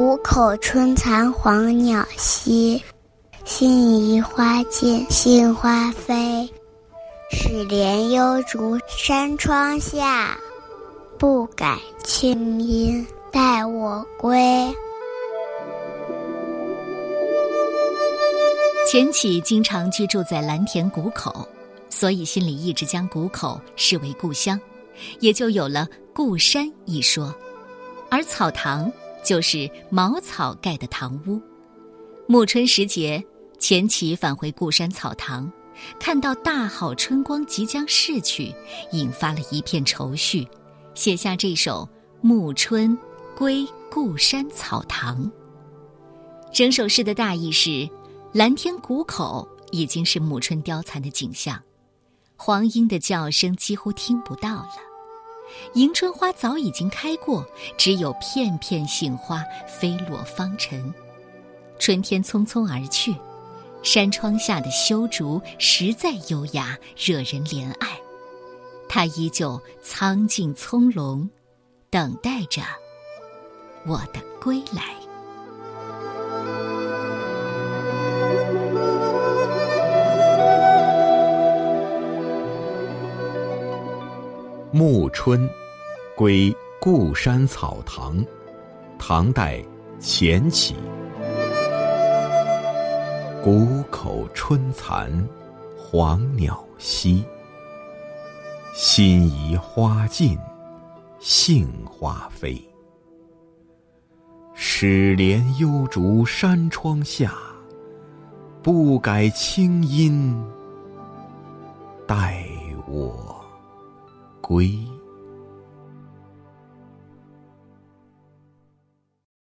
谷口春残黄鸟稀，辛夷花尽杏花飞。始怜幽竹山窗下，不改清音待我归。钱起经常居住在蓝田谷口，所以心里一直将谷口视为故乡，也就有了“故山”一说。而草堂就是茅草盖的堂屋。暮春时节，钱起返回故山草堂，看到大好春光即将逝去，引发了一片愁绪，写下这首《暮春归故山草堂》。整首诗的大意是。蓝天谷口已经是暮春凋残的景象，黄莺的叫声几乎听不到了，迎春花早已经开过，只有片片杏花飞落芳尘。春天匆匆而去，山窗下的修竹实在优雅，惹人怜爱。它依旧苍劲葱茏，等待着我的归来。暮春，归故山草堂。唐代，钱起。谷口春残，黄鸟稀。辛夷花尽，杏花飞。始怜幽竹山窗下，不改清音待我。归。